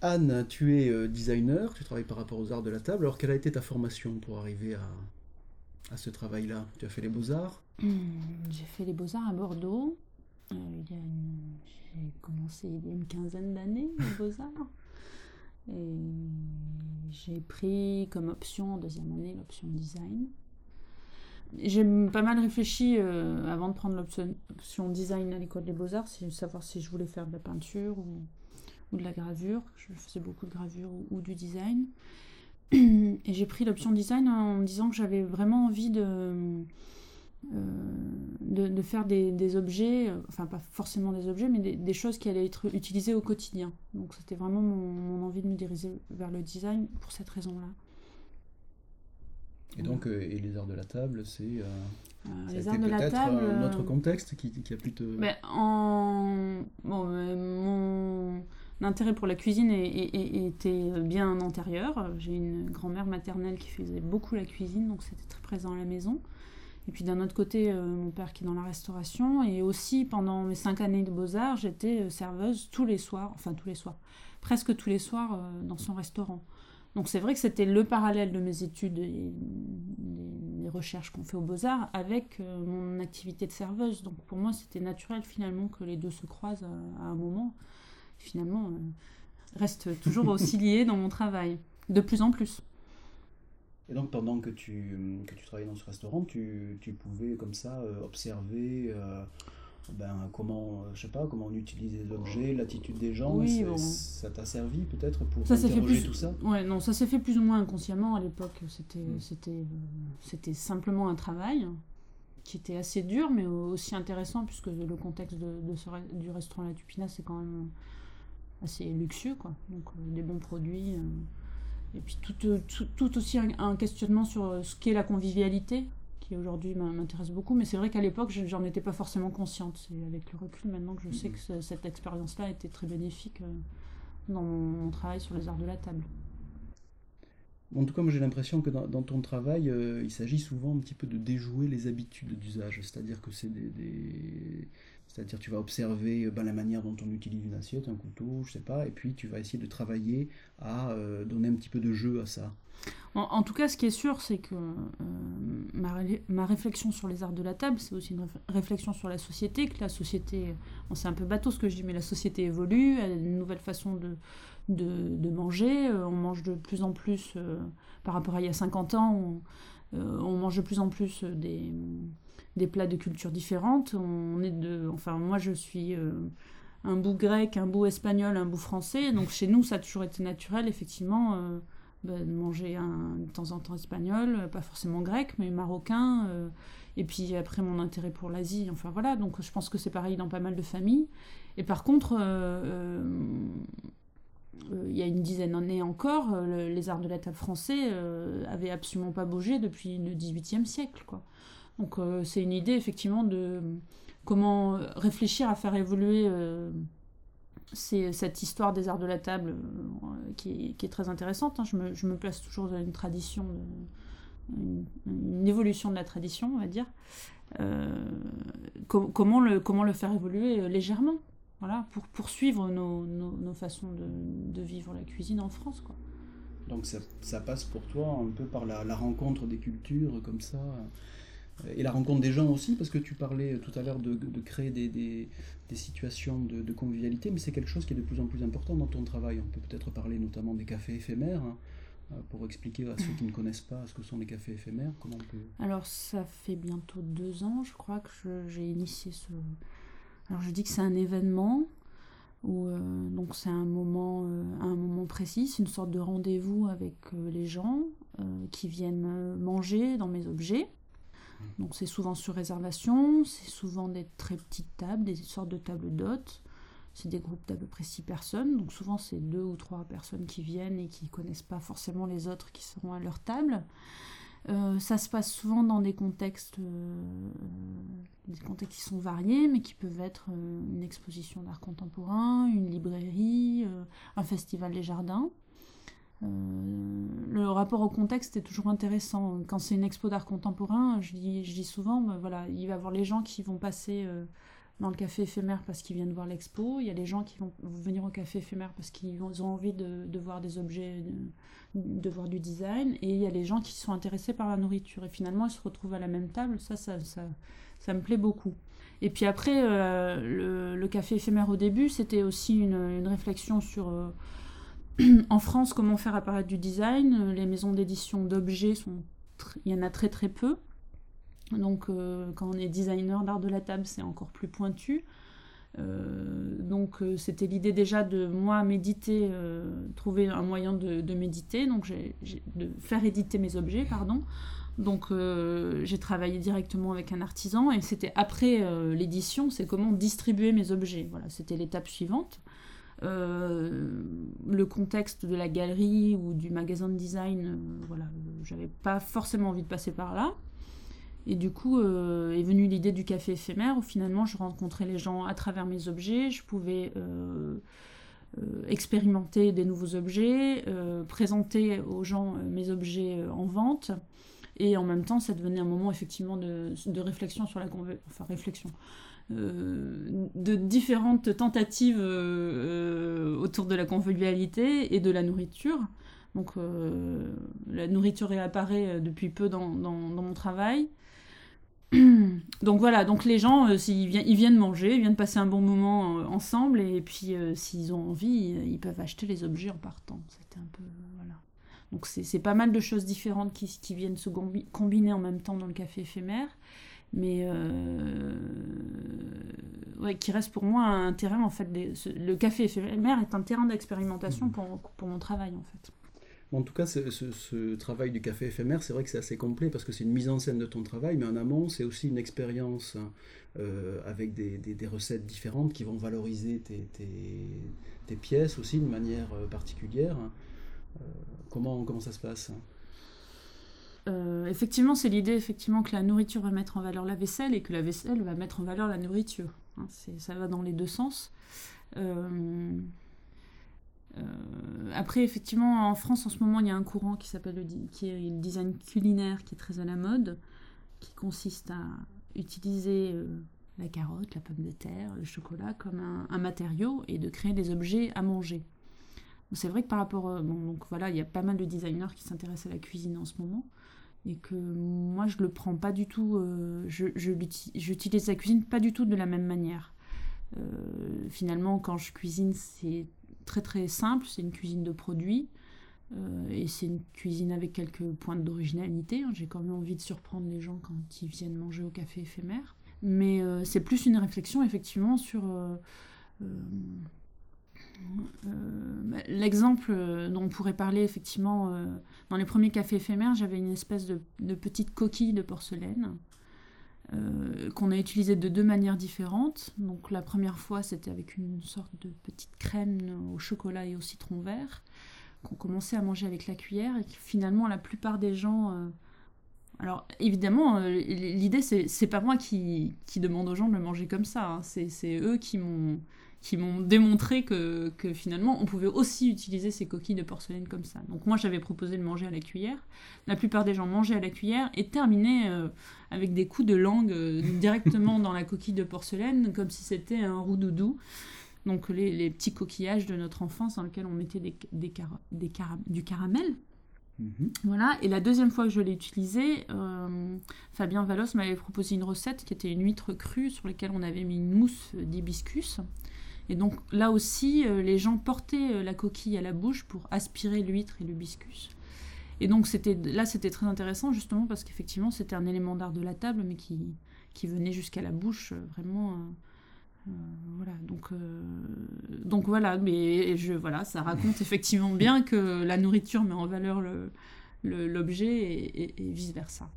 Anne, tu es euh, designer, tu travailles par rapport aux arts de la table. Alors, quelle a été ta formation pour arriver à, ce travail-là? Tu as fait les beaux-arts? Hmm, J'ai fait les beaux-arts à Bordeaux. Euh, J'ai commencé il y a une quinzaine d'années, les beaux-arts. Et j'ai pris comme option en deuxième année l'option design. J'ai pas mal réfléchi euh, avant de prendre l'option option design à l'école des beaux-arts, savoir si je voulais faire de la peinture ou, ou de la gravure. Je faisais beaucoup de gravure ou, ou du design. Et j'ai pris l'option design en me disant que j'avais vraiment envie de, euh, de, de faire des, des objets, euh, enfin pas forcément des objets, mais des, des choses qui allaient être utilisées au quotidien. Donc c'était vraiment mon, mon envie de me diriger vers le design pour cette raison-là. Et donc, euh, et les arts de la table, c'est. euh, les arts de la peut-être table. autre contexte qui, qui a pu te. Mais en... bon, mon intérêt pour la cuisine était bien antérieur. J'ai une grand-mère maternelle qui faisait beaucoup la cuisine, donc c'était très présent à la maison. Et puis d'un autre côté, euh, mon père qui est dans la restauration. Et aussi, pendant mes cinq années de beaux-arts, j'étais euh, serveuse tous les soirs, enfin tous les soirs, presque tous les soirs euh, dans son restaurant. Donc c'est vrai que c'était le parallèle de mes études et des, recherches qu'on fait aux beaux-arts avec mon activité de serveuse. Donc pour moi c'était naturel finalement que les deux se croisent à un moment. Finalement, euh, reste toujours aussi liés dans mon travail, de plus en plus. Et donc, pendant que tu, que tu travaillais dans ce restaurant, tu, tu pouvais comme ça euh, observer euh, ben, comment, je sais pas, comment on utilise les objets, l'attitude des gens? Oui, bon. Ça t'a servi peut-être pour Ça fait plus. tout ça? Ouais, non, ça s'est fait plus ou moins inconsciemment à l'époque. C'était, Mm. c'était, c'était simplement un travail qui était assez dur, mais aussi intéressant puisque le contexte de, de ce du restaurant La Tupina c'est quand même assez luxueux, quoi. Donc euh, des bons produits. euh, et puis tout, euh, tout, tout aussi un, questionnement sur ce qu'est la convivialité, qui aujourd'hui m'in- m'intéresse beaucoup. Mais c'est vrai qu'à l'époque, je- j'en étais pas forcément consciente. C'est avec le recul maintenant que je sais que ce- cette expérience-là a été très bénéfique. dans mon, travail sur les arts de la table. En tout cas, moi j'ai l'impression que dans, ton travail, il s'agit souvent un petit peu de déjouer les habitudes d'usage. C'est-à-dire que c'est des- C'est-à-dire tu vas observer euh, ben, la manière dont on utilise une assiette, un couteau, je sais pas, et puis tu vas essayer de travailler à euh, donner un petit peu de jeu à ça. En, tout cas, ce qui est sûr, c'est que euh, ma, ma réflexion sur les arts de la table, c'est aussi une réf- réflexion sur la société, que la société, c'est un peu bateau ce que je dis, mais la société évolue, elle a une nouvelle façon de, de, manger, on mange de plus en plus, par rapport à il y a 50 ans, on mange de plus en plus euh, des, des plats de cultures différentes, on est de, enfin moi je suis... euh, un bout grec, un bout espagnol, un bout français. Donc chez nous, ça a toujours été naturel, effectivement, euh, bah, de manger un, de temps en temps espagnol, euh, pas forcément grec, mais marocain. euh, et puis après, mon intérêt pour l'Asie, enfin voilà. Donc je pense que c'est pareil dans pas mal de familles. Et par contre, euh, euh, euh, il y a une dizaine d'années encore, euh, le- les arts de la table français euh, avaient absolument pas bougé depuis le XVIIIe siècle. Quoi. Donc euh, c'est une idée effectivement de comment réfléchir à faire évoluer euh, cette histoire des arts de la table euh, qui, est, très intéressante. hein. Je, me, place toujours dans une tradition, une, évolution de la tradition, on va dire. Euh, co- comment, le, faire évoluer euh, légèrement voilà, pour poursuivre nos, nos, nos façons de, de vivre la cuisine en France. Quoi. Donc ça, ça passe pour toi un peu par la, la rencontre des cultures comme ça, euh, et la rencontre des gens aussi, parce que tu parlais tout à l'heure de, de créer des, des, des situations de, de convivialité, mais c'est quelque chose qui est de plus en plus important dans ton travail. On peut peut-être parler notamment des cafés éphémères, hein, euh, pour expliquer à ceux qui ne connaissent pas ce que sont les cafés éphémères, comment on peut... Alors ça fait bientôt deux ans, je crois, que j'ai initié ce... Alors je dis que c'est un événement, où, euh, donc c'est un moment, euh, un moment précis, c'est une sorte de rendez-vous avec euh, les gens qui viennent manger dans mes objets. Donc c'est souvent sur réservation, c'est souvent des très petites tables, des sortes de tables d'hôtes. C'est des groupes d'à peu près six personnes, donc souvent c'est deux ou trois personnes qui viennent et qui connaissent pas forcément les autres qui seront à leur table. Euh, ça se passe souvent dans des contextes, euh, des contextes qui sont variés, mais qui peuvent être euh, une exposition d'art contemporain, une librairie, un festival des jardins. Le rapport au contexte est toujours intéressant. Quand c'est une expo d'art contemporain, je dis, souvent, ben voilà, il va y avoir les gens qui vont passer dans le café éphémère parce qu'ils viennent voir l'expo, il y a les gens qui vont venir au café éphémère parce qu'ils ont envie de, voir des objets, de, voir du design, et il y a les gens qui sont intéressés par la nourriture. Et finalement, ils se retrouvent à la même table, ça, ça, ça, me plaît beaucoup. Et puis après, euh, le, café éphémère au début, c'était aussi une, réflexion sur, euh, en France, comment faire apparaître du design. Les maisons d'édition d'objets, sont il y en a très très peu. Donc euh, quand on est designer d'art de la table, c'est encore plus pointu. Euh, donc euh, c'était l'idée déjà de moi méditer, trouver un moyen de, méditer, donc de faire éditer mes objets, pardon. Donc j'ai travaillé directement avec un artisan et c'était après l'édition, c'est comment distribuer mes objets. Voilà, c'était l'étape suivante. le contexte de la galerie ou du magasin de design, voilà, j'avais pas forcément envie de passer par là. Et du coup euh, est venue l'idée du café éphémère où finalement je rencontrais les gens à travers mes objets, je pouvais euh, euh, expérimenter des nouveaux objets, présenter aux gens mes objets en vente. Et en même temps, ça devenait un moment effectivement de, réflexion sur la enfin réflexion, de différentes tentatives autour de la convivialité et de la nourriture. Donc la nourriture réapparaît depuis peu dans mon travail. donc voilà, donc les gens, euh, s'ils viennent, ils viennent manger, ils viennent passer un bon moment euh, ensemble, et puis euh, s'ils ont envie, ils peuvent acheter les objets en partant. C'était un peu. voilà. Donc c'est pas mal de choses différentes qui, qui viennent se combiner en même temps dans le café éphémère, mais ouais, qui reste pour moi un terrain, en fait. le café éphémère est un terrain d'expérimentation mmh. pour, pour mon travail, en fait. En tout cas, ce, travail du café éphémère, c'est vrai que c'est assez complet parce que c'est une mise en scène de ton travail, mais en amont, c'est aussi une expérience euh, avec des, recettes différentes qui vont valoriser tes, pièces aussi de manière euh, particulière. Euh, comment, comment ça se passe? Effectivement, c'est l'idée effectivement que la nourriture va mettre en valeur la vaisselle et que la vaisselle va mettre en valeur la nourriture. Hein, ça va dans les deux sens. Après, effectivement, en France, en ce moment, il y a un courant qui s'appelle le, design culinaire, qui est très à la mode, qui consiste à utiliser euh, la carotte, la pomme de terre, le chocolat comme un, matériau et de créer des objets à manger. C'est vrai que par rapport, bon, donc voilà, il y a pas mal de designers qui s'intéressent à la cuisine en ce moment et que moi je le prends pas du tout, euh, je, j'utilise la cuisine pas du tout de la même manière. finalement, quand je cuisine, c'est très très simple, c'est une cuisine de produits. Euh, et c'est une cuisine avec quelques pointes d'originalité. Hein. J'ai quand même envie de surprendre les gens quand ils viennent manger au café éphémère. Mais euh, c'est plus une réflexion effectivement sur euh, l'exemple dont on pourrait parler effectivement dans les premiers cafés éphémères. J'avais une espèce de, petite coquille de porcelaine euh, qu'on a utilisé de deux manières différentes. Donc la première fois, c'était avec une sorte de petite crème au chocolat et au citron vert qu'on commençait à manger avec la cuillère et que finalement la plupart des gens euh, alors évidemment, euh, l'idée c'est pas moi qui, demande aux gens de le manger comme ça, hein. c'est eux qui m'ont qui m'ont démontré que, que, finalement on pouvait aussi utiliser ces coquilles de porcelaine comme ça. Donc moi j'avais proposé de manger à la cuillère. La plupart des gens mangeaient à la cuillère et terminaient euh, avec des coups de langue euh, directement dans la coquille de porcelaine comme si c'était un roux-doudou. Donc les, les, petits coquillages de notre enfance dans lesquels on mettait des, des, des du caramel. Mhm. Voilà, et la deuxième fois que je l'ai utilisé, euh, Fabien Valos m'avait proposé une recette qui était une huître crue sur laquelle on avait mis une mousse d'hibiscus. Et donc là aussi, euh, les gens portaient euh, la coquille à la bouche pour aspirer l'huître et l'hibiscus. Et donc c'était là, c'était très intéressant justement parce qu'effectivement, c'était un élément d'art de la table, mais qui, qui venait jusqu'à la bouche, euh, vraiment. voilà, donc, donc voilà, mais je, voilà, ça raconte effectivement bien que la nourriture met en valeur l'objet et, et vice versa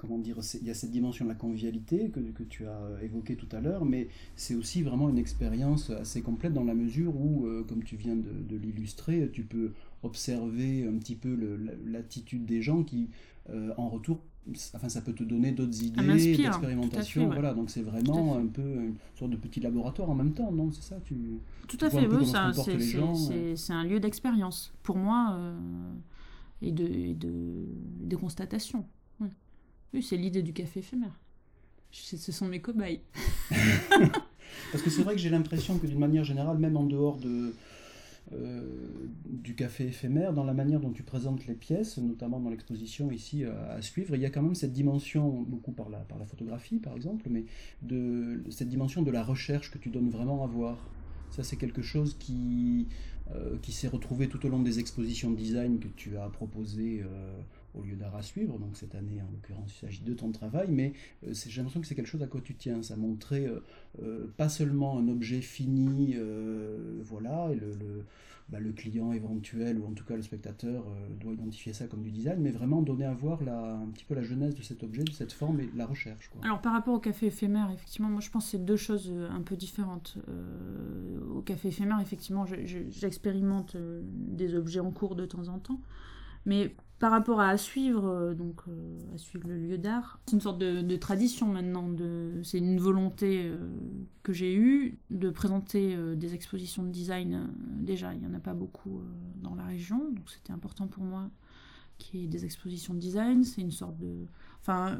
comment dire, il y a cette dimension de la convivialité que, que tu as évoquée tout à l'heure, mais c'est aussi vraiment une expérience assez complète dans la mesure où, euh, comme tu viens de, l'illustrer, tu peux observer un petit peu l'attitude des gens qui, euh, en retour, enfin, ça peut te donner d'autres idées, d'expérimentation. Voilà, donc c'est vraiment un peu une sorte de petit laboratoire en même temps, non? C'est ça tu, Tout à fait, oui, euh. c'est un lieu d'expérience pour moi et, de, et de, de constatation. Oui, c'est l'idée du café éphémère. ce sont mes cobayes. Parce que c'est vrai que j'ai l'impression que d'une manière générale, même en dehors de, euh, du café éphémère, dans la manière dont tu présentes les pièces, notamment dans l'exposition ici euh, à suivre, il y a quand même cette dimension, beaucoup par la, par la photographie par exemple, mais de cette dimension de la recherche que tu donnes vraiment à voir. Ça, c'est quelque chose qui, euh, qui s'est retrouvé tout au long des expositions de design que tu as proposées au lieu d'art à suivre. Donc cette année, en l'occurrence, il s'agit de ton travail, mais euh, j'ai l'impression que c'est quelque chose à quoi tu tiens. Ça montrait euh, euh, pas seulement un objet fini, voilà, et le, bah, le, client éventuel, ou en tout cas le spectateur, doit identifier ça comme du design, mais vraiment donner à voir la, un petit peu la genèse de cet objet, de cette forme et la recherche. Alors par rapport au café éphémère, effectivement, moi je pense que c'est deux choses un peu différentes. au café éphémère, effectivement, j'expérimente des objets en cours de temps en temps. Mais par rapport à, suivre, euh, donc euh, à suivre le lieu d'art, c'est une sorte de, tradition maintenant. C'est une volonté euh, que j'ai eue de présenter des expositions de design. déjà, il n'y en a pas beaucoup dans la région, donc c'était important pour moi qu'il y ait des expositions de design. C'est une sorte de, enfin,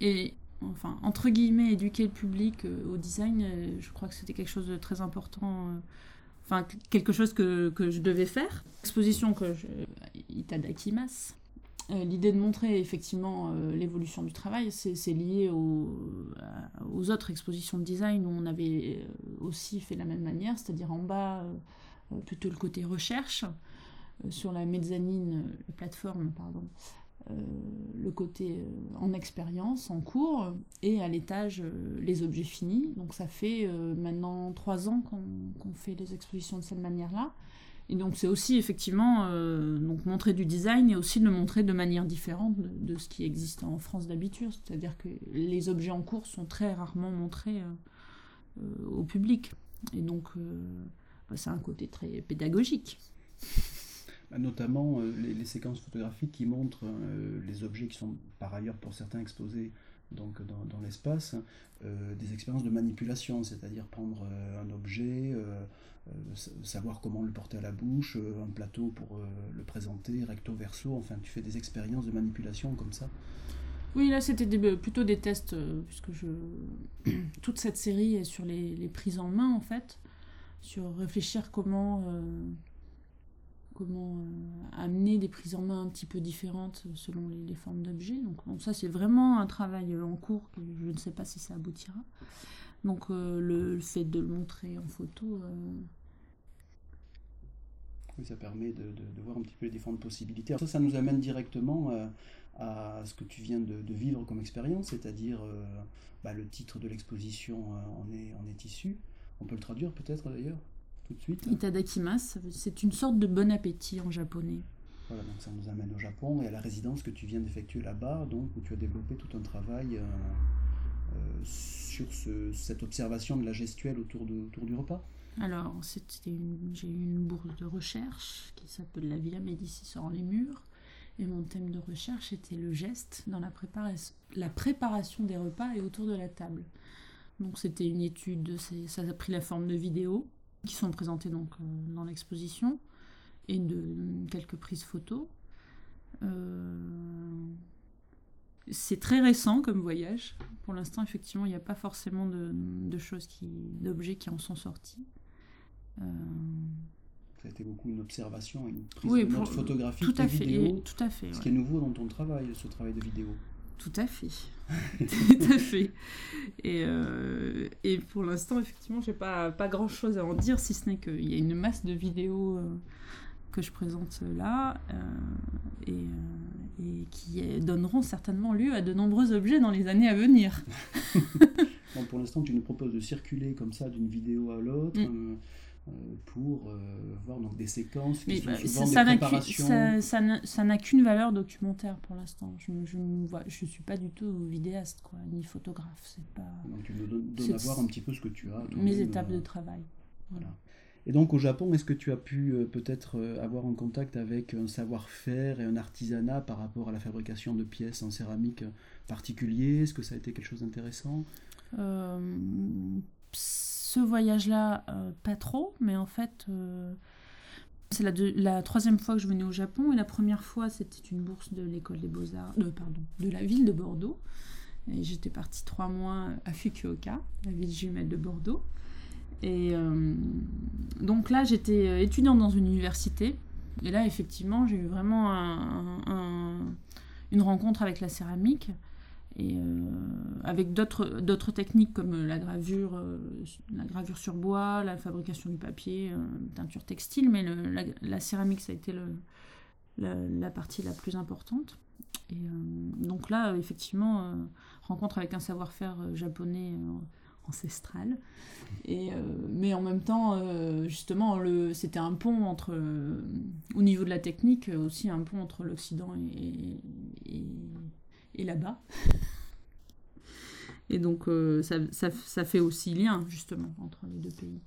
et enfin entre guillemets éduquer le public au design. je crois que c'était quelque chose de très important enfin quelque chose que, que, je devais faire. Exposition que je, Itadakimas. Euh, L'idée de montrer effectivement euh, l'évolution du travail, c'est lié aux, aux, autres expositions de design où on avait euh, aussi fait la même manière, c'est-à-dire en bas plutôt le côté recherche, sur la mezzanine, la plateforme, pardon, euh, le côté euh, en expérience, en cours, et à l'étage euh, les objets finis. Donc ça fait maintenant trois ans qu'on fait les expositions de cette manière-là. Et donc c'est aussi effectivement donc montrer du design et aussi de le montrer de manière différente de, ce qui existe en France d'habitude. C'est-à-dire que les objets en cours sont très rarement montrés au public. Et donc bah, c'est un côté très pédagogique. Bah, notamment euh, les, séquences photographiques qui montrent euh, les objets qui sont par ailleurs pour certains exposés donc dans, l'espace, euh, des expériences de manipulation, c'est-à-dire prendre un objet, savoir comment le porter à la bouche, un plateau pour le présenter, recto verso, enfin tu fais des expériences de manipulation comme ça. Oui, là c'était plutôt des tests, puisque toute cette série est sur les, prises en main en fait, sur réfléchir comment comment euh, amener des prises en main un petit peu différentes selon les, formes d'objets. Donc ça c'est vraiment un travail en cours que je ne sais pas si ça aboutira. Donc euh, le, fait de le montrer en photo. Euh, oui, ça permet de, voir un petit peu les différentes possibilités. ça, ça nous amène directement à ce que tu viens de, vivre comme expérience, c'est-à-dire bah, le titre de l'exposition en, est, en est issu. On peut le traduire peut-être d'ailleurs? Tout de suite. Itadakimasu, c'est une sorte de bon appétit en japonais. Voilà, donc ça nous amène au Japon et à la résidence que tu viens d'effectuer là-bas, donc où tu as développé tout un travail euh, euh, sur cette observation de la gestuelle autour, de, autour du repas. Alors, j'ai eu une bourse de recherche qui s'appelle La Villa Médicis sur les murs. Et mon thème de recherche était le geste dans la, préparation, la préparation des repas et autour de la table. Donc c'était une étude, ça a pris la forme de vidéo qui sont présentés donc euh, dans l'exposition et de quelques prises photos. Euh, c'est très récent comme voyage. Pour l'instant, effectivement, il n'y a pas forcément de, choses qui, d'objets qui en sont sortis. Euh, Ça a été beaucoup une observation, une prise de notes photographique tout à fait, tout à fait. Ce qui est nouveau dans ton travail, ce travail de vidéo. Tout à fait. Tout à fait. Et, euh, et pour l'instant, effectivement, j'ai pas, pas grand chose à en dire, si ce n'est qu'il y a une masse de vidéos euh, que je présente là euh, et, et, qui donneront certainement lieu à de nombreux objets dans les années à venir. bon, pour l'instant, tu nous proposes de circuler comme ça d'une vidéo à l'autre. Mm. Euh, pour euh, voir donc des séquences qui sont bah, ça, des. Ça n'a qu'une valeur documentaire pour l'instant. Je ne je, suis pas du tout vidéaste, quoi, ni photographe. Pas... Donc tu nous donnes, à voir un petit peu ce que tu as. Mes étapes de travail. Voilà. Et donc au Japon, est-ce que tu as pu euh, peut-être avoir un contact avec un savoir-faire et un artisanat par rapport à la fabrication de pièces en céramique particulier? Est-ce que ça a été quelque chose d'intéressant? Ce voyage-là, euh, pas trop, mais en fait, euh, c'est la, la, troisième fois que je venais au Japon, et la première fois, c'était une bourse de l'école des beaux-arts, de, pardon, de la ville de Bordeaux. Et j'étais partie trois mois à Fukuoka, la ville jumelle de Bordeaux. Et euh, donc là, j'étais étudiante dans une université. Et là, effectivement, j'ai eu vraiment une rencontre avec la céramique et euh, avec d'autres techniques comme la gravure, euh, la gravure sur bois, la fabrication du papier, teinture textile, mais la, céramique, ça a été la, partie la plus importante. Donc là, effectivement, rencontre avec un savoir-faire japonais euh, mais en même temps, euh, justement, c'était un pont entre, euh, au niveau de la technique, aussi un pont entre l'Occident et, là-bas. Et donc, ça, ça, ça, fait aussi lien, justement, entre les deux pays.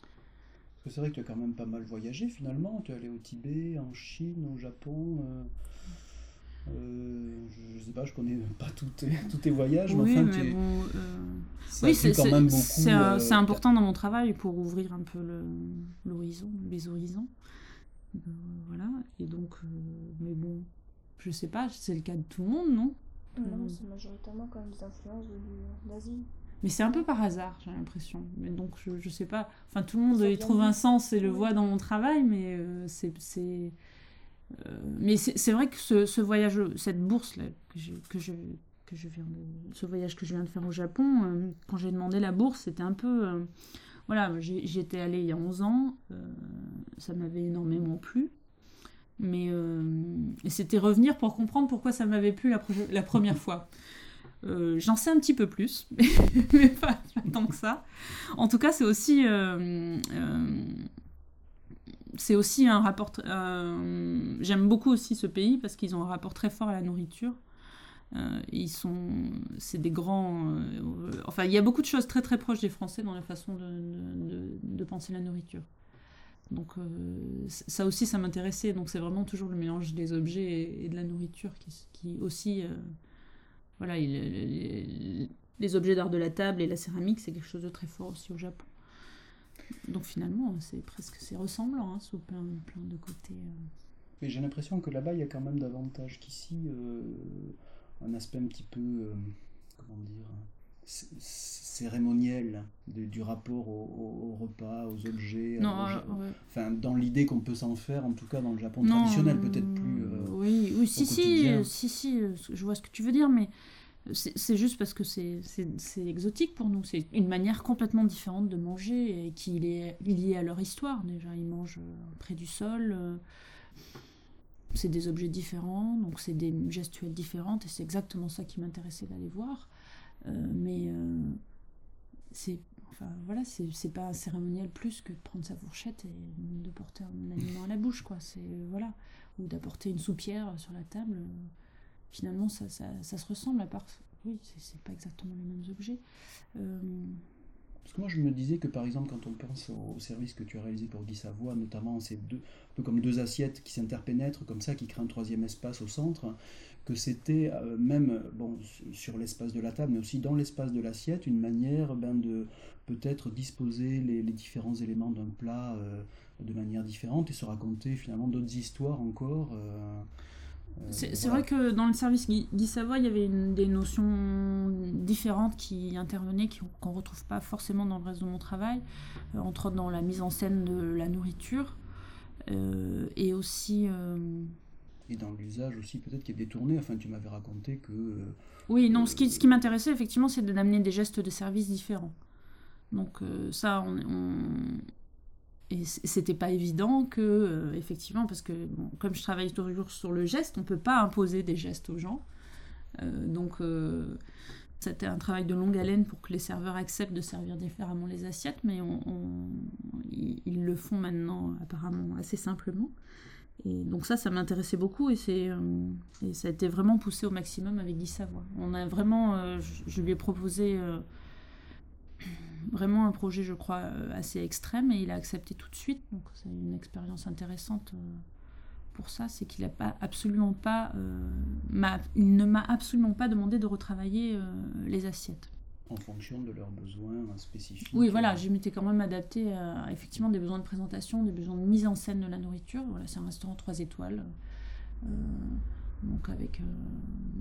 Parce que c'est vrai que tu as quand même pas mal voyagé, finalement. Tu es allé au Tibet, en Chine, au Japon. Euh, je, sais pas, je connais pas tous tes, tous tes voyages, oui, mais, enfin, bon, oui, c'est quand même beaucoup. C'est euh, important dans mon travail pour ouvrir un peu l'horizon, les horizons. Euh, voilà, et donc, mais bon, je sais pas, c'est le cas de tout le monde, non? Non, c'est majoritairement quand même des influences d'Asie. Mais c'est un peu par hasard, j'ai l'impression. Mais donc, je, je sais pas. Enfin, tout le monde y trouve un sens et le voit dans mon travail, mais c'est euh, mais c'est vrai que ce, voyage, cette bourse là, que, je, que, je, que je viens de, ce voyage que je viens de faire au Japon, euh, quand j'ai demandé la bourse, c'était un peu, euh, voilà, j'y étais allée il y a 11 ans, ça m'avait énormément plu, mais c'était revenir pour comprendre pourquoi ça m'avait plu la, première fois. J'en sais un petit peu plus, mais pas tant que ça. En tout cas, c'est aussi c'est aussi un rapport. Euh, j'aime beaucoup aussi ce pays parce qu'ils ont un rapport très fort à la nourriture. Euh, ils sont, c'est des grands. Euh, enfin, il y a beaucoup de choses très très proches des Français dans la façon de, de, penser la nourriture. Donc ça aussi, ça m'intéressait. Donc c'est vraiment toujours le mélange des objets et, de la nourriture qui, aussi, voilà, les, objets d'art de la table et la céramique, c'est quelque chose de très fort aussi au Japon. Donc finalement, c'est presque c'est ressemblant hein, sous plein, plein de côtés. Euh. Mais j'ai l'impression que là-bas, il y a quand même davantage qu'ici euh, un aspect un petit peu, euh, comment dire, cérémoniel du rapport au, repas, aux objets. Non, Enfin, dans l'idée qu'on peut s'en faire, en tout cas dans le Japon traditionnel, peut-être plus. oui, oui, si, si, si, si, je vois ce que tu veux dire, mais c'est juste parce que c'est exotique pour nous. C'est une manière complètement différente de manger et qui est liée à leur histoire. Déjà, ils mangent euh, près du sol. Euh, c'est des objets différents, donc c'est des gestuelles différentes et c'est exactement ça qui m'intéressait d'aller voir. Euh, mais c'est enfin voilà, c'est pas un cérémoniel plus que de prendre sa fourchette et de porter un aliment à la bouche, quoi. C'est voilà, ou d'apporter une soupière sur la table. Finalement ça, ça, ça, se ressemble à part oui c'est pas exactement les mêmes objets. Euh, parce que moi je me disais que par exemple quand on pense au, service que tu as réalisé pour Guy Savoie notamment ces deux un peu comme deux assiettes qui s'interpénètrent comme ça qui créent un troisième espace au centre que c'était euh, même bon sur l'espace de la table mais aussi dans l'espace de l'assiette une manière ben, de peut-être disposer les, différents éléments d'un plat euh, de manière différente et se raconter finalement d'autres histoires encore euh, c'est vrai que dans le service Guy, Savoie, il y avait des notions différentes qui intervenaient, qu'on ne retrouve pas forcément dans le reste de mon travail, euh, entre autres dans la mise en scène de la nourriture, euh, et aussi... Et dans l'usage aussi, peut-être qui est détourné, enfin tu m'avais raconté que... oui, non, ce qui, ce qui m'intéressait effectivement, c'est d'amener des gestes de service différents. Donc ça, on, et c'était pas évident que, euh, effectivement, parce que comme je travaille toujours sur le geste, on peut pas imposer des gestes aux gens. Euh, donc, euh, c'était un travail de longue haleine pour que les serveurs acceptent de servir différemment les assiettes, mais ils, le font maintenant apparemment assez simplement. Et donc ça, ça m'intéressait beaucoup et, c'est, et ça a été vraiment poussé au maximum avec Guy Savoie. On a vraiment, je, je, lui ai proposé vraiment un projet, je crois, euh, assez extrême et il a accepté tout de suite. Donc c'est une expérience intéressante euh, pour ça, c'est qu'il a pas absolument pas, euh, il ne m'a absolument pas demandé de retravailler les assiettes. En fonction de leurs besoins spécifiques. Oui, voilà, je m'étais quand même adapté à effectivement des besoins de présentation, des besoins de mise en scène de la nourriture. Voilà, c'est un restaurant 3 étoiles. Donc avec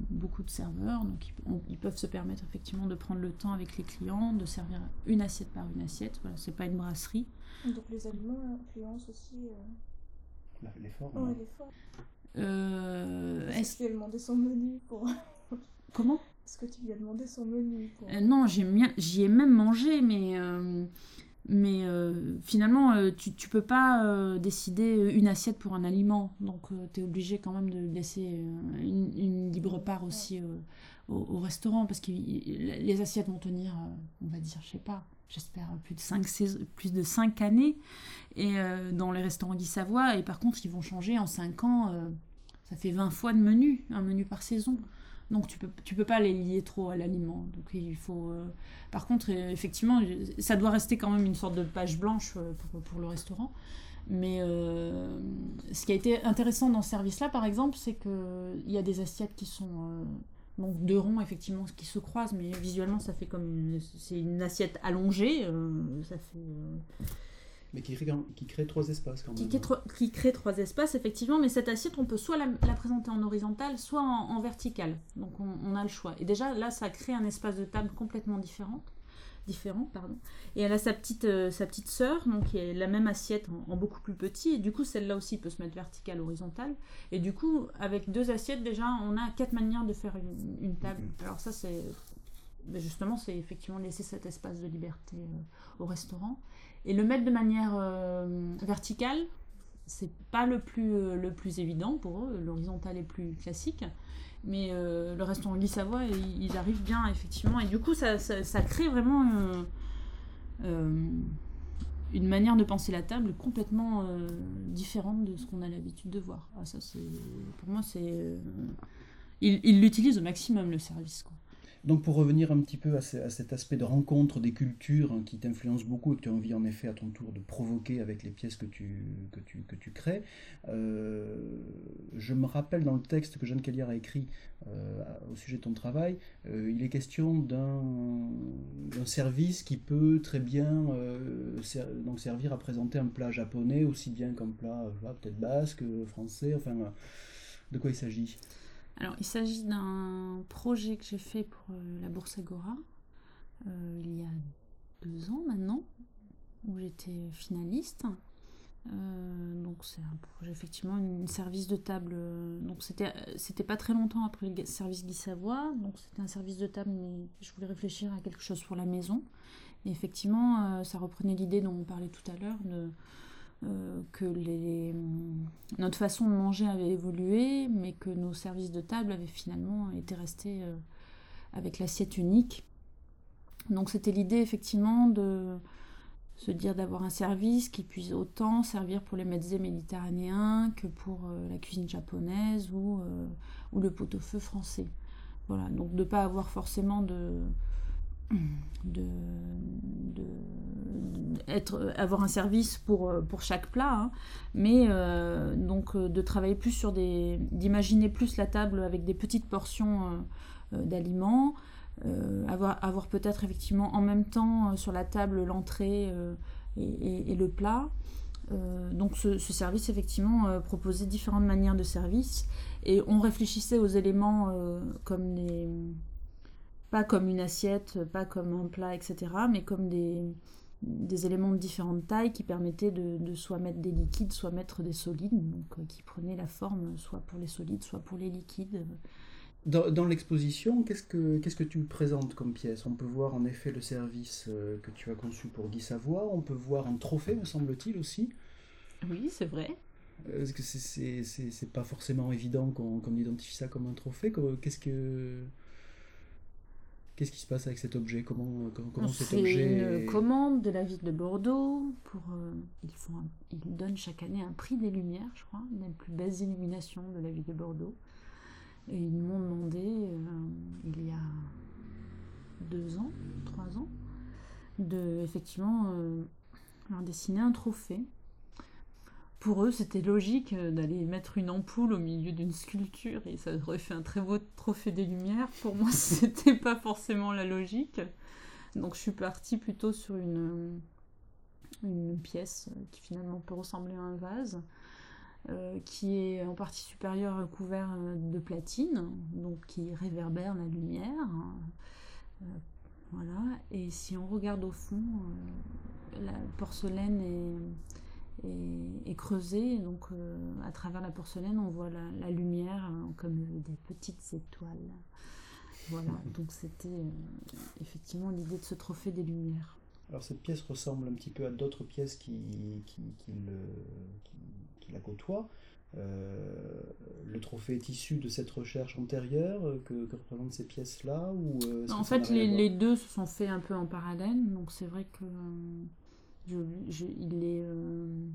beaucoup de serveurs. Donc ils, peuvent se permettre effectivement de prendre le temps avec les clients, de servir une assiette par une assiette. Voilà, c'est pas une brasserie. Donc les aliments influencent aussi l'effort. Ouais, l'effort. Est-ce que tu lui as demandé son menu pour. Comment? Est-ce que tu lui as demandé son menu pour... Non, j'y ai, même mangé, mais mais euh, finalement, euh, tu, tu peux pas euh, décider une assiette pour un aliment. Donc, tu es obligé quand même de laisser une, libre part aussi au, restaurant parce que les assiettes vont tenir, on va dire, je sais pas, j'espère plus de 5 plus de 5 années et dans les restaurants Guy Savoie. Et par contre, ils vont changer en 5 ans. ça fait 20 fois de menu, un menu par saison. Donc tu peux, tu peux pas les lier trop à l'aliment. Donc il faut. Euh, par contre, effectivement, ça doit rester quand même une sorte de page blanche euh, pour, pour le restaurant. Mais euh, ce qui a été intéressant dans ce service-là, par exemple, c'est qu'il y a des assiettes qui sont donc deux ronds effectivement qui se croisent, mais visuellement ça fait comme c'est une assiette allongée. ça fait mais qui crée, qui crée trois espaces quand même. Qui, qui, crée trois espaces, effectivement, mais cette assiette, on peut soit la, présenter en horizontal, soit en, vertical. Donc on, a le choix. Et déjà, là, ça crée un espace de table complètement différent. Différent, pardon. Et elle a sa petite, euh, sa petite sœur, donc qui est la même assiette en, beaucoup plus petit. Et du coup, celle-là aussi peut se mettre verticale, horizontale. Et du coup, avec deux assiettes, déjà, on a quatre manières de faire une, table. Mhm. Alors ça, c'est justement, c'est effectivement laisser cet espace de liberté euh, au restaurant. Et le mettre de manière euh, verticale, c'est pas le plus, euh, le plus évident pour eux. L'horizontal est plus classique. Mais euh, le restaurant Guy Savoie, ils, ils, arrivent bien, effectivement. Et du coup, ça, ça, crée vraiment une manière de penser la table complètement différente de ce qu'on a l'habitude de voir. Ah, ça, pour moi, c'est. ils l'utilisent au maximum, le service. Donc pour revenir un petit peu à, cet aspect de rencontre des cultures hein, qui t'influence beaucoup et que tu as envie en effet à ton tour de provoquer avec les pièces que tu, que tu, que tu crées, euh, je me rappelle dans le texte que Jeanne Callière a écrit euh, au sujet de ton travail, euh, il est question d'un service qui peut très bien donc servir à présenter un plat japonais aussi bien qu'un plat peut-être basque, français, enfin de quoi il s'agit? Alors, il s'agit d'un projet que j'ai fait pour euh, la Bourse Agora euh, il y a deux ans maintenant, où j'étais finaliste. Euh, donc c'est un projet effectivement, un service de table. donc c'était pas très longtemps après le service Guy Savoie. Donc c'était un service de table, mais je voulais réfléchir à quelque chose pour la maison. Et effectivement, ça reprenait l'idée dont on parlait tout à l'heure de euh, que les, notre façon de manger avait évolué, mais que nos services de table avaient finalement été restés euh, avec l'assiette unique. Donc c'était l'idée effectivement de se dire d'avoir un service qui puisse autant servir pour les mezzés méditerranéens que pour euh, la cuisine japonaise ou, ou le pot-au-feu français. Voilà, donc de ne pas avoir forcément de, de, être, avoir un service pour, pour chaque plat, hein. mais euh, donc euh, de travailler plus sur des, d'imaginer plus la table avec des petites portions euh, d'aliments, avoir, avoir peut-être effectivement en même temps sur la table l'entrée et, et, le plat. donc ce, ce, service effectivement proposait différentes manières de service et on réfléchissait aux éléments comme les pas comme une assiette, pas comme un plat, etc., mais comme des, des éléments de différentes tailles qui permettaient de, soit mettre des liquides, soit mettre des solides, donc euh, qui prenaient la forme soit pour les solides, soit pour les liquides. Dans, l'exposition, qu'est-ce que, qu'est-ce que tu présentes comme pièce? On peut voir en effet le service euh, que tu as conçu pour Guy Savoie, on peut voir un trophée, me semble-t-il aussi. Oui, c'est vrai. Est-ce que c'est, c'est, c'est, pas forcément évident qu'on, qu'on identifie ça comme un trophée? Qu'est-ce que Qu'est-ce qui se passe avec cet objet? Comment, comment, cet objet une commande de la ville de Bordeaux. Pour, euh, ils, font ils donnent chaque année un prix des Lumières, je crois, une des plus belles illuminations de la ville de Bordeaux. Et ils m'ont demandé, euh, il y a deux ans, trois ans, de effectivement euh, leur dessiner un trophée pour eux, c'était logique euh, d'aller mettre une ampoule au milieu d'une sculpture et ça aurait fait un très beau trophée des Lumières. Pour moi, c'était pas forcément la logique. Donc, je suis partie plutôt sur une, une pièce qui finalement peut ressembler à un vase. qui est en partie supérieure couvert de platine, donc qui réverbère la lumière. voilà. Et si on regarde au fond, la porcelaine est, est, creusée, donc à travers la porcelaine, on voit la, lumière comme des petites étoiles. Voilà, donc c'était effectivement l'idée de ce trophée des lumières. Alors cette pièce ressemble un petit peu à d'autres pièces qui, qui, qui, le, qui, la côtoient. Euh, le trophée est issu de cette recherche antérieure que, que représentent ces pièces-là ou euh, En fait, les, les, deux se sont faits un peu en parallèle, donc c'est vrai que euh,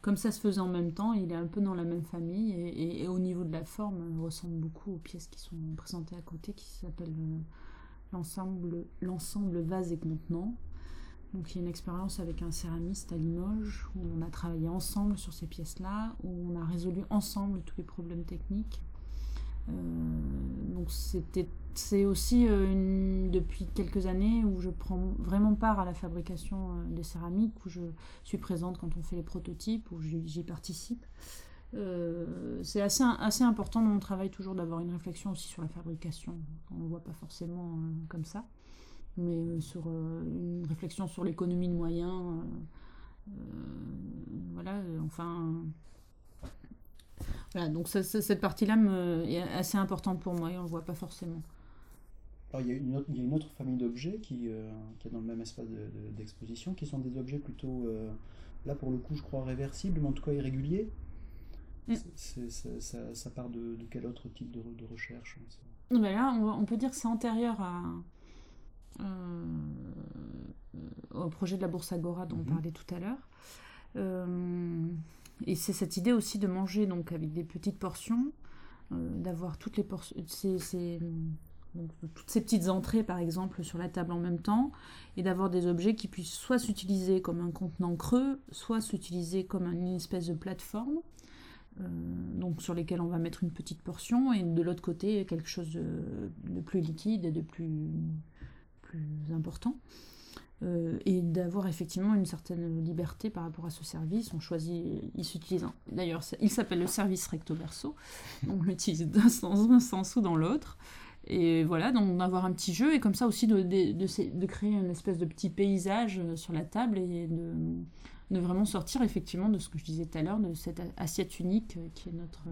comme ça se faisait en même temps, il est un peu dans la même famille et, au niveau de la forme, il ressemble beaucoup aux pièces qui sont présentées à côté, qui s'appellent l'ensemble, l'ensemble vase et contenant. Donc il y a une expérience avec un céramiste à Limoges où on a travaillé ensemble sur ces pièces-là, où on a résolu ensemble tous les problèmes techniques. Euh, donc c'est aussi euh, depuis quelques années où je prends vraiment part à la fabrication euh, des céramiques, où je suis présente quand on fait les prototypes, où j'y participe. c'est assez, assez important dans mon travail toujours d'avoir une réflexion aussi sur la fabrication. On ne voit pas forcément comme ça mais sur une réflexion sur l'économie de moyens. Voilà, enfin. Voilà, donc cette partie-là est assez importante pour moi et on ne le voit pas forcément. Alors, il, y a une autre, il y a une autre famille d'objets qui, qui, est dans le même espace d'exposition, qui sont des objets plutôt, là pour le coup, je crois, réversibles, mais en tout cas irréguliers. Mm. ça, ça, part de, de, quel autre type de, de recherche ben Là, on, on, peut dire que c'est antérieur à, euh, au projet de la bourse Agora dont on mhm. parlait tout à l'heure. Euh, et c'est cette idée aussi de manger donc avec des petites portions, euh, d'avoir toutes les portions, toutes ces petites entrées par exemple sur la table en même temps, et d'avoir des objets qui puissent soit s'utiliser comme un contenant creux, soit s'utiliser comme une espèce de plateforme. donc sur lesquels on va mettre une petite portion et de l'autre côté quelque chose de, plus liquide et de plus important. Euh, et d'avoir effectivement une certaine liberté par rapport à ce service. On choisit, il s'utilise, d'ailleurs, il s'appelle le service recto verso, on l'utilise dans un sens ou dans l'autre. Et voilà, donc d'avoir un petit jeu et comme ça aussi de, de, de, créer une espèce de petit paysage euh, sur la table et de, de, vraiment sortir effectivement de ce que je disais tout à l'heure, de cette assiette unique euh, qui est notre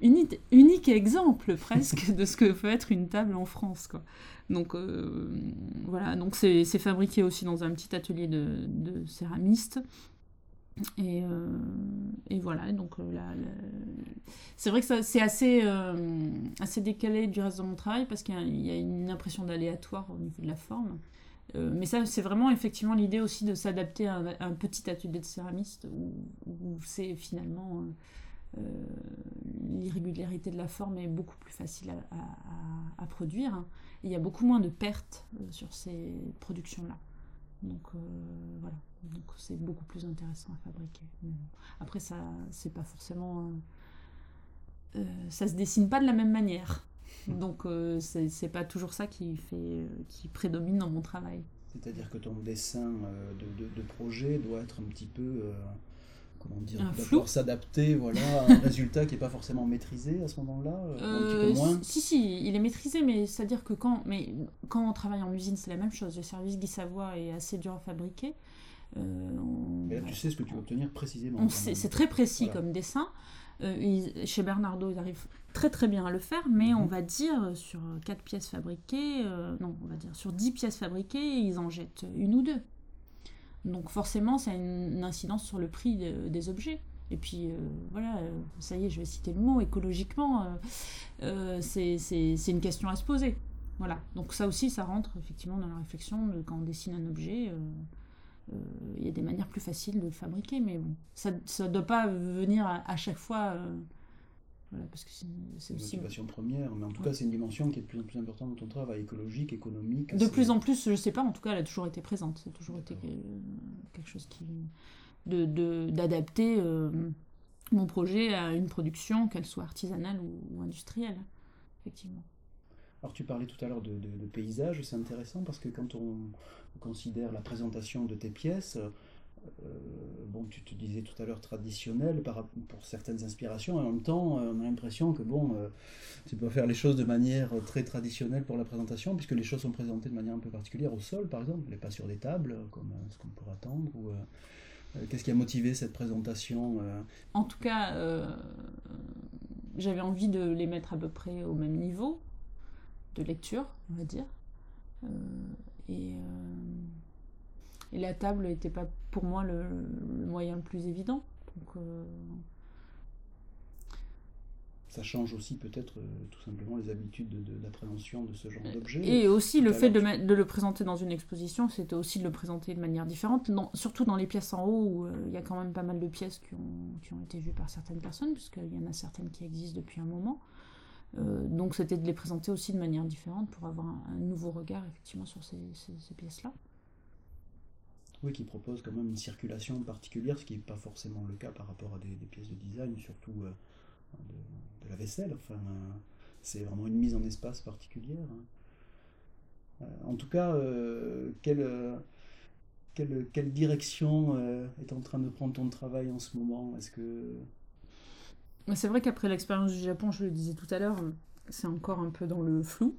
unique, unique exemple presque de ce que peut être une table en France. Quoi. Donc euh, voilà, donc c'est fabriqué aussi dans un petit atelier de, de céramistes. Et, euh, et, voilà, donc euh, c'est vrai que c'est assez, assez décalé du reste de mon travail parce qu'il y, a une impression d'aléatoire au niveau de la forme. mais ça, c'est vraiment effectivement l'idée aussi de s'adapter à, un petit atelier de céramiste où, c'est finalement l'irrégularité de la forme est beaucoup plus facile à, produire. il y a beaucoup moins de pertes euh, sur ces productions-là. Donc euh, voilà, c'est beaucoup plus intéressant à fabriquer. Après, ça, c'est pas forcément, ça se dessine pas de la même manière. Donc c'est pas toujours ça qui fait, qui prédomine dans mon travail. C'est-à-dire que ton dessin de, de, projet doit être un petit peu comment dire, d'abord s'adapter voilà, à un résultat qui n'est pas forcément maîtrisé à ce moment-là euh, un petit peu euh, moins. Si, si, il est maîtrisé, mais c'est-à-dire que quand, mais quand on travaille en usine, c'est la même chose. Le service Guy Savoie est assez dur à fabriquer. Euh, mais là, tu sais ce que tu vas obtenir précisément. C'est très précis comme dessin. chez Bernardo, ils arrivent très très bien à le faire, mais on mhm. va dire sur 4 pièces fabriquées, non, on va dire sur 10 pièces fabriquées, ils en jettent une ou deux. Donc forcément, ça a une, incidence sur le prix des objets. Et puis euh, voilà, euh, ça y est, je vais citer le mot, écologiquement, euh, c'est une question à se poser. Voilà, donc ça aussi, ça rentre effectivement dans la réflexion de quand on dessine un objet. Il y a des manières plus faciles de le fabriquer, mais bon, ça ne doit pas venir à chaque fois voilà, parce que c'est aussi. Une motivation première, mais en tout cas, c'est une dimension qui est de plus en plus importante dans ton travail, écologique, économique. De plus en plus, je sais pas, en tout cas, elle a toujours été présente. C'est toujours été quelque chose qui. d'adapter de, euh, mon projet à une production, qu'elle soit artisanale ou, industrielle, effectivement. Alors, tu parlais tout à l'heure de, de, paysage, c'est intéressant parce que quand on considère la présentation de tes pièces, bon, tu te disais tout à l'heure traditionnel pour certaines inspirations, en même temps, on a l'impression que bon, tu peux faire les choses de manière très traditionnelle pour la présentation, puisque les choses sont présentées de manière un peu particulière au sol, par exemple, mais pas sur des tables, comme ce qu'on pourrait attendre. Qu'est-ce qui a motivé cette présentation En tout cas, j'avais envie de les mettre à peu près au même niveau de lecture, on va dire. Euh, et, euh, et, la table n'était pas pour moi le, moyen le plus évident. Donc, euh, ça change aussi peut-être tout simplement les habitudes d'appréhension de, de, ce genre d'objet. Et aussi le fait de, de, le présenter dans une exposition, c'était aussi de le présenter de manière différente, surtout dans les pièces en haut où il y a quand même pas mal de pièces qui ont, qui ont été vues par certaines personnes, puisqu'il y en a certaines qui existent depuis un moment. Euh, donc c'était de les présenter aussi de manière différente pour avoir un, nouveau regard effectivement sur ces, pièces-là. Oui, qui propose quand même une circulation particulière, ce qui n'est pas forcément le cas par rapport à des, pièces de design, surtout euh, de, la vaisselle. Enfin, euh, c'est vraiment une mise en espace particulière. Hein. en tout cas, quelle, quelle, quelle, direction est en train de prendre ton travail en ce moment? Est-ce que c'est vrai qu'après l'expérience du Japon, je le disais tout à l'heure, c'est encore un peu dans le flou.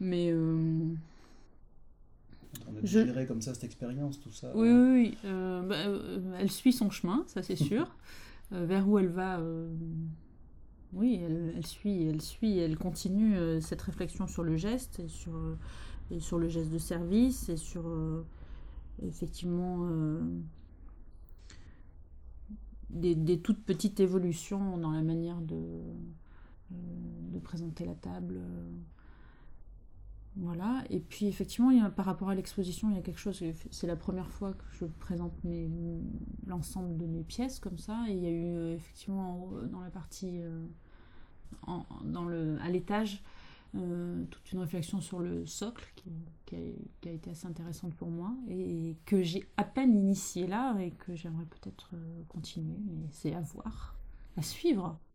Mais. On a je... comme ça cette expérience, tout ça. Oui, oui, oui. Euh, bah, euh, elle suit son chemin, ça c'est sûr. Euh, vers où elle va. Oui, elle, elle, suit, elle suit, elle continue cette réflexion sur le geste et sur, et sur le geste de service et sur effectivement des, toutes petites évolutions dans la manière de, de présenter la table. Voilà. Et puis effectivement, il y a, par rapport à l'exposition, il y a quelque chose. C'est la première fois que je présente l'ensemble de mes pièces comme ça. Et il y a eu euh, effectivement dans la partie euh, dans le, à l'étage euh, toute une réflexion sur le socle qui, a, été assez intéressante pour moi et que j'ai à peine initié là et que j'aimerais peut-être continuer, mais c'est à voir, à suivre.